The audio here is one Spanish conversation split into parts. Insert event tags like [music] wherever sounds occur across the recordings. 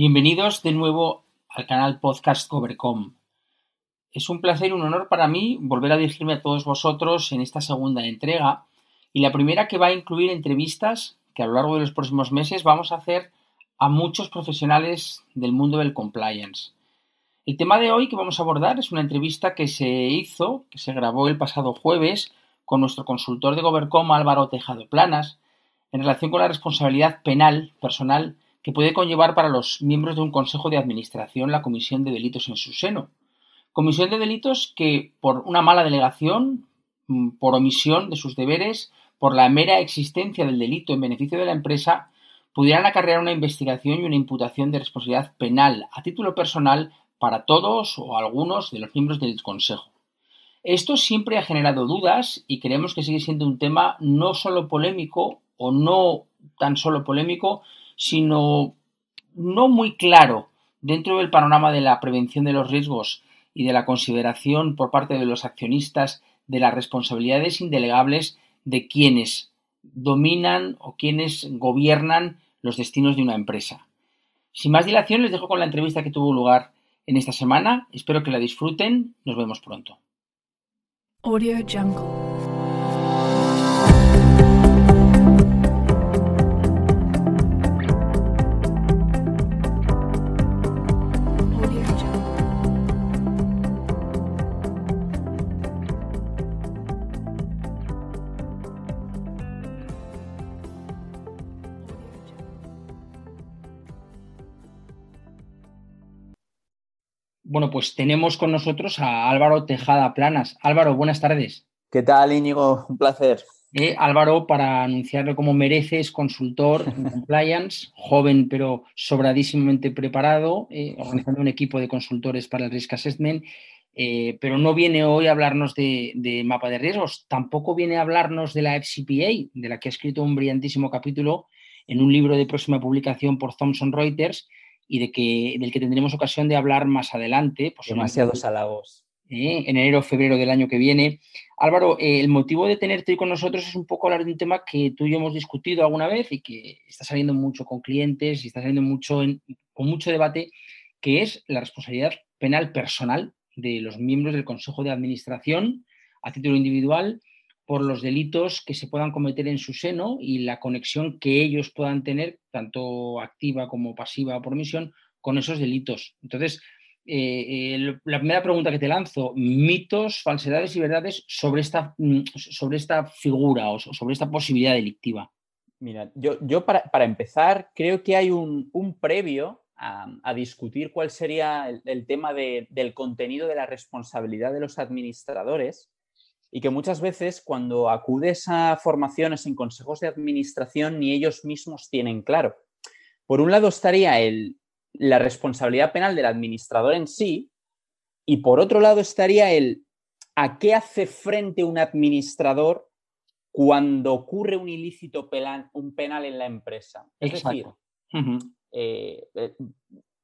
Bienvenidos de nuevo al canal Podcast Covercom. Es un placer y un honor para mí volver a dirigirme a todos vosotros en esta segunda entrega y la primera que va a incluir entrevistas que a lo largo de los próximos meses vamos a hacer a muchos profesionales del mundo del compliance. El tema de hoy que vamos a abordar es una entrevista que se hizo, que se grabó el pasado jueves con nuestro consultor de Govercom Álvaro Tejado Planas en relación con la responsabilidad penal personal que puede conllevar para los miembros de un consejo de administración la comisión de delitos en su seno. Comisión de delitos que, por una mala delegación, mm, por omisión de sus deberes, por la mera existencia del delito en beneficio de la empresa, pudieran acarrear una investigación y una imputación de responsabilidad penal a título personal para todos o algunos de los miembros del Consejo. Esto siempre ha generado dudas y creemos que sigue siendo un tema no solo polémico o no tan solo polémico, sino no muy claro dentro del panorama de la prevención de los riesgos y de la consideración por parte de los accionistas de las responsabilidades indelegables de quienes dominan o quienes gobiernan los destinos de una empresa. Sin más dilación, les dejo con la entrevista que tuvo lugar en esta semana. Espero que la disfruten. Nos vemos pronto. Bueno, pues tenemos con nosotros a Álvaro Tejada Planas. Álvaro, buenas tardes. ¿Qué tal, Íñigo? Un placer. Eh, Álvaro, para anunciarle como mereces, consultor en [laughs] compliance, joven pero sobradísimamente preparado, eh, organizando un equipo de consultores para el Risk Assessment, eh, pero no viene hoy a hablarnos de, de mapa de riesgos, tampoco viene a hablarnos de la FCPA, de la que ha escrito un brillantísimo capítulo en un libro de próxima publicación por Thomson Reuters y de que, del que tendremos ocasión de hablar más adelante. posiblemente Demasiados halagos. eh, en enero o febrero del año que viene. Álvaro, eh, el motivo de tenerte hoy con nosotros es un poco hablar de un tema que tú y yo hemos discutido alguna vez y que está saliendo mucho con clientes y está saliendo mucho en- con mucho debate, que es la responsabilidad penal personal de los miembros del Consejo de Administración a título individual por los delitos que se puedan cometer en su seno y la conexión que ellos puedan tener, tanto activa como pasiva por omisión, con esos delitos. Entonces, eh, eh, la primera pregunta que te lanzo, mitos, falsedades y verdades sobre esta, mm, sobre esta figura o so- sobre esta posibilidad delictiva. Mira, yo, yo para, para empezar, creo que hay un, un previo a, a discutir cuál sería el, el tema de- del contenido de la responsabilidad de los administradores y que muchas veces cuando acudes a formaciones en consejos de administración ni ellos mismos tienen claro. Por un lado estaría el, la responsabilidad penal del administrador en sí y por otro lado estaría el a qué hace frente un administrador cuando ocurre un ilícito penal, un penal en la empresa. Es decir, eh, eh,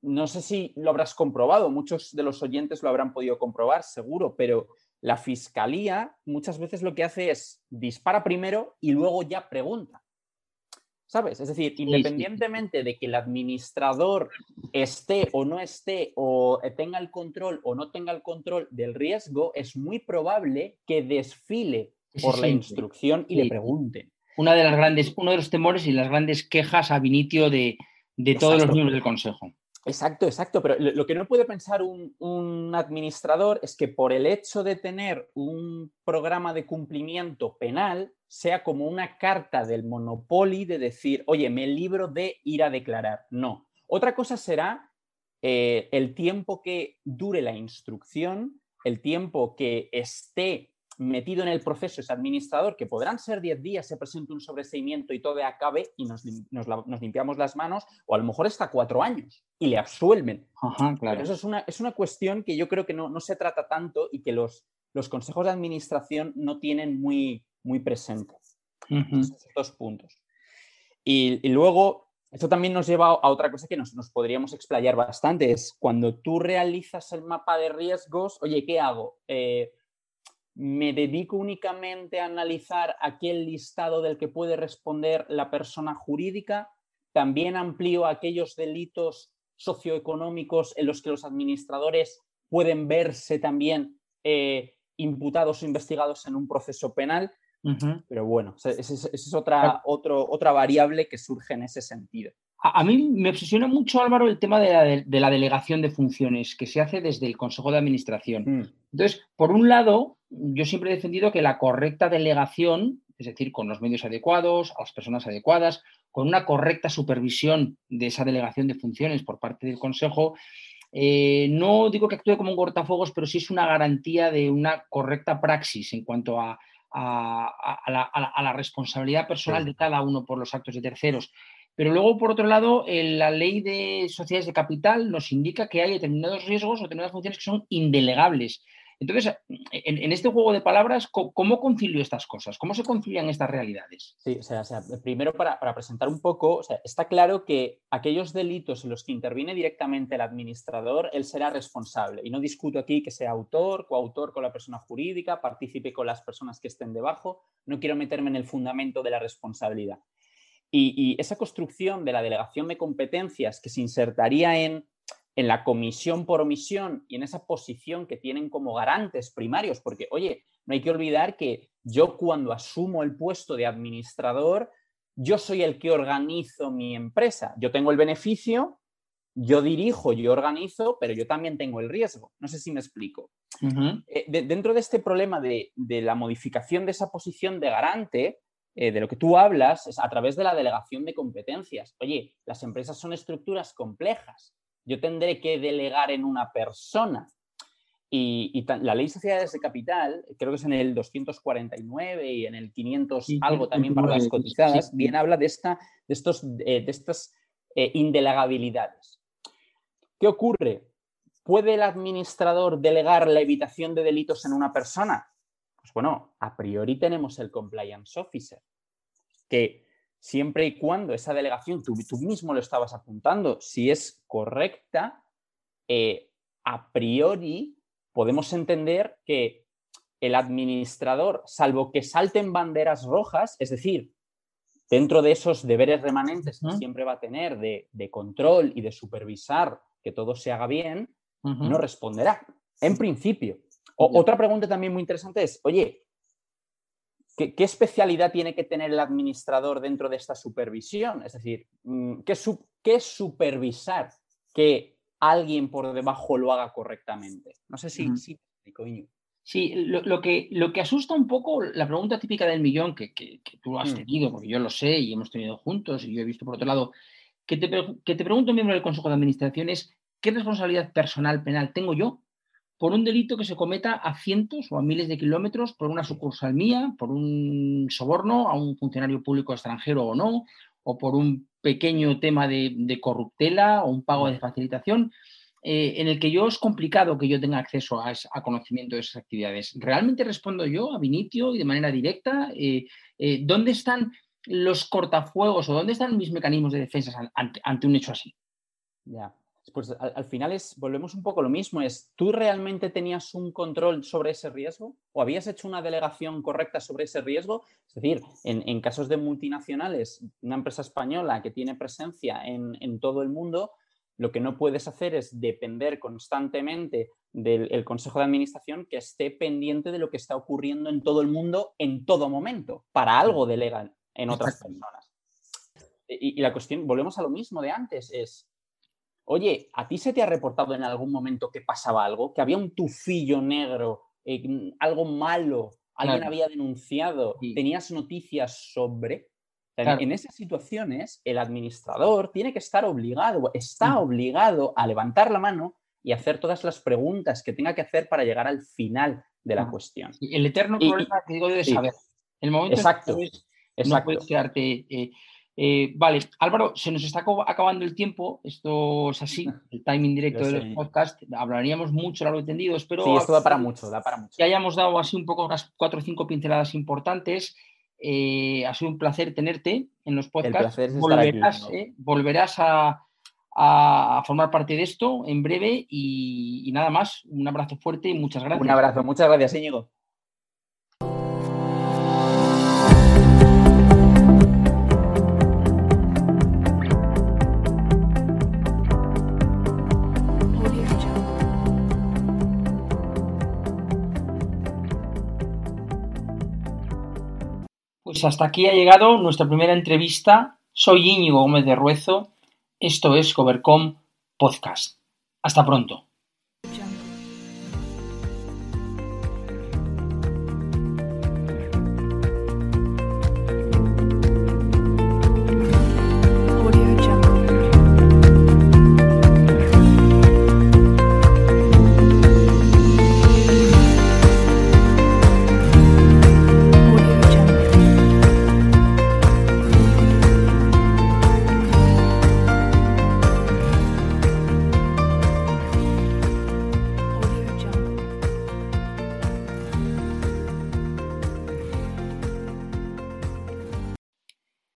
no sé si lo habrás comprobado, muchos de los oyentes lo habrán podido comprobar, seguro, pero la fiscalía muchas veces lo que hace es dispara primero y luego ya pregunta. ¿Sabes? Es decir, independientemente de que el administrador esté o no esté, o tenga el control o no tenga el control del riesgo, es muy probable que desfile por la instrucción y le pregunten. Una de las grandes, uno de los temores y las grandes quejas a Vinitio de, de todos los miembros del Consejo. Exacto, exacto. Pero lo, que no puede pensar un, un administrador es que por el hecho de tener un programa de cumplimiento penal sea como una carta del Monopoly de decir, oye, me libro de ir a declarar. No. Otra cosa será eh, el tiempo que dure la instrucción, el tiempo que esté metido en el proceso ese administrador, que podrán ser 10 días, se presente un sobreseimiento y todo acabe y nos, limpiamos las manos, o a lo mejor está cuatro años y le absuelven. claro. eso es una, es una, cuestión que yo creo que no, se trata tanto y que los, los consejos de administración no tienen muy, muy presentes. Esos dos puntos. Y, luego, esto también nos lleva a otra cosa que nos, nos, podríamos explayar bastante, es cuando tú realizas el mapa de riesgos, oye, ¿qué hago? Eh, me dedico únicamente a analizar aquel listado del que puede responder la persona jurídica, también amplío aquellos delitos socioeconómicos en los que los administradores pueden verse también eh, imputados o investigados en un proceso penal. Pero bueno, esa es, otra, otra variable que surge en ese sentido. A, mí me obsesiona mucho, Álvaro, el tema de la, delegación de funciones que se hace desde el Consejo de Administración. Mm. Entonces, por un lado, yo siempre he defendido que la correcta delegación, es decir, con los medios adecuados, a las personas adecuadas, con una correcta supervisión de esa delegación de funciones por parte del Consejo, eh, no digo que actúe como un cortafuegos, pero sí es una garantía de una correcta praxis en cuanto a, la, responsabilidad personal de cada uno por los actos de terceros. Pero luego, por otro lado, la ley de sociedades de capital nos indica que hay determinados riesgos o determinadas funciones que son indelegables. Entonces, en, este juego de palabras, ¿cómo, concilio estas cosas? ¿Cómo se concilian estas realidades? Sí, o sea, primero para, presentar un poco, está claro que aquellos delitos en los que interviene directamente el administrador, él será responsable. Y no discuto aquí que sea autor, coautor con la persona jurídica, participe con las personas que estén debajo. No quiero meterme en el fundamento de la responsabilidad. Y, esa construcción de la delegación de competencias que se insertaría en, la comisión por omisión y en esa posición que tienen como garantes primarios, porque, oye, no hay que olvidar que yo cuando asumo el puesto de administrador, yo soy el que organizo mi empresa. Yo tengo el beneficio, yo dirijo, yo organizo, pero yo también tengo el riesgo. No sé si me explico. Eh, dentro de este problema de, de, la modificación de esa posición de garante, eh, de lo que tú hablas es a través de la delegación de competencias. Oye, las empresas son estructuras complejas. Yo tendré que delegar en una persona. Y, la ley de sociedades de capital, creo que es en el 249 y en el 500 algo también para las cotizadas, bien habla de, esta, de, estos, eh, de estas eh, indelegabilidades. ¿Qué ocurre? ¿Puede el administrador delegar la evitación de delitos en una persona? Pues bueno, a priori tenemos el compliance officer, que siempre y cuando esa delegación, tú, mismo lo estabas apuntando, si es correcta, eh, a priori podemos entender que el administrador, salvo que salten banderas rojas, es decir, dentro de esos deberes remanentes que siempre va a tener de, control y de supervisar que todo se haga bien, no responderá, en principio. otra pregunta también muy interesante es, oye, ¿Qué, especialidad tiene que tener el administrador dentro de esta supervisión? Es decir, mm, ¿qué, es supervisar que alguien por debajo lo haga correctamente? No sé si, sí, Sí, lo, que, lo que asusta un poco, la pregunta típica del millón, que, tú has mm. tenido, porque yo lo sé y hemos tenido juntos y yo he visto por otro lado, que te, que te pregunto un miembro del Consejo de Administración es, ¿qué responsabilidad personal penal tengo yo por un delito que se cometa a cientos o a miles de kilómetros por una sucursal mía, por un soborno a un funcionario público extranjero o no, o por un pequeño tema de, corruptela o un pago de facilitación, eh, en el que yo es complicado que yo tenga acceso a, conocimiento de esas actividades. ¿Realmente respondo yo a Vinitio y de manera directa? Eh, eh, ¿Dónde están los cortafuegos o dónde están mis mecanismos de defensa ante, ante un hecho así? Ya pues al, final es, volvemos un poco a lo mismo, es, ¿tú realmente tenías un control sobre ese riesgo? ¿O habías hecho una delegación correcta sobre ese riesgo? Es decir, en, casos de multinacionales, una empresa española que tiene presencia en, todo el mundo, lo que no puedes hacer es depender constantemente del Consejo de Administración que esté pendiente de lo que está ocurriendo en todo el mundo en todo momento. Para algo delegan en otras personas. y la cuestión, volvemos a lo mismo de antes, es Oye, ¿a ti se te ha reportado en algún momento que pasaba algo? ¿Que había un tufillo negro, eh, algo malo? ¿Alguien había denunciado? ¿Tenías noticias sobre? En esas situaciones, el administrador tiene que estar obligado, está obligado a levantar la mano, y hacer todas las preguntas que tenga que hacer para llegar al final de la Ah. cuestión. El eterno Y- problema que digo de sí. saber. El momento en que Exacto, no Exacto. puedes quedarte. eh, eh, vale, Álvaro, se nos está acabando el tiempo. Esto es así, [laughs] el timing directo de los podcasts. Hablaríamos mucho largo y tendido. Espero Sí, esto da para mucho, da para mucho. que hayamos dado así un poco unas cuatro o cinco pinceladas importantes. Eh, ha sido un placer tenerte en los podcasts. placer es estar aquí, volverás, ¿no? eh, volverás a, a formar parte de esto en breve y, y nada más. Un abrazo fuerte y muchas gracias. Un abrazo, muchas gracias, Íñigo. Pues hasta aquí ha llegado nuestra primera entrevista. Soy Íñigo Gómez de Ruezo. Esto es Covercom Podcast. Hasta pronto.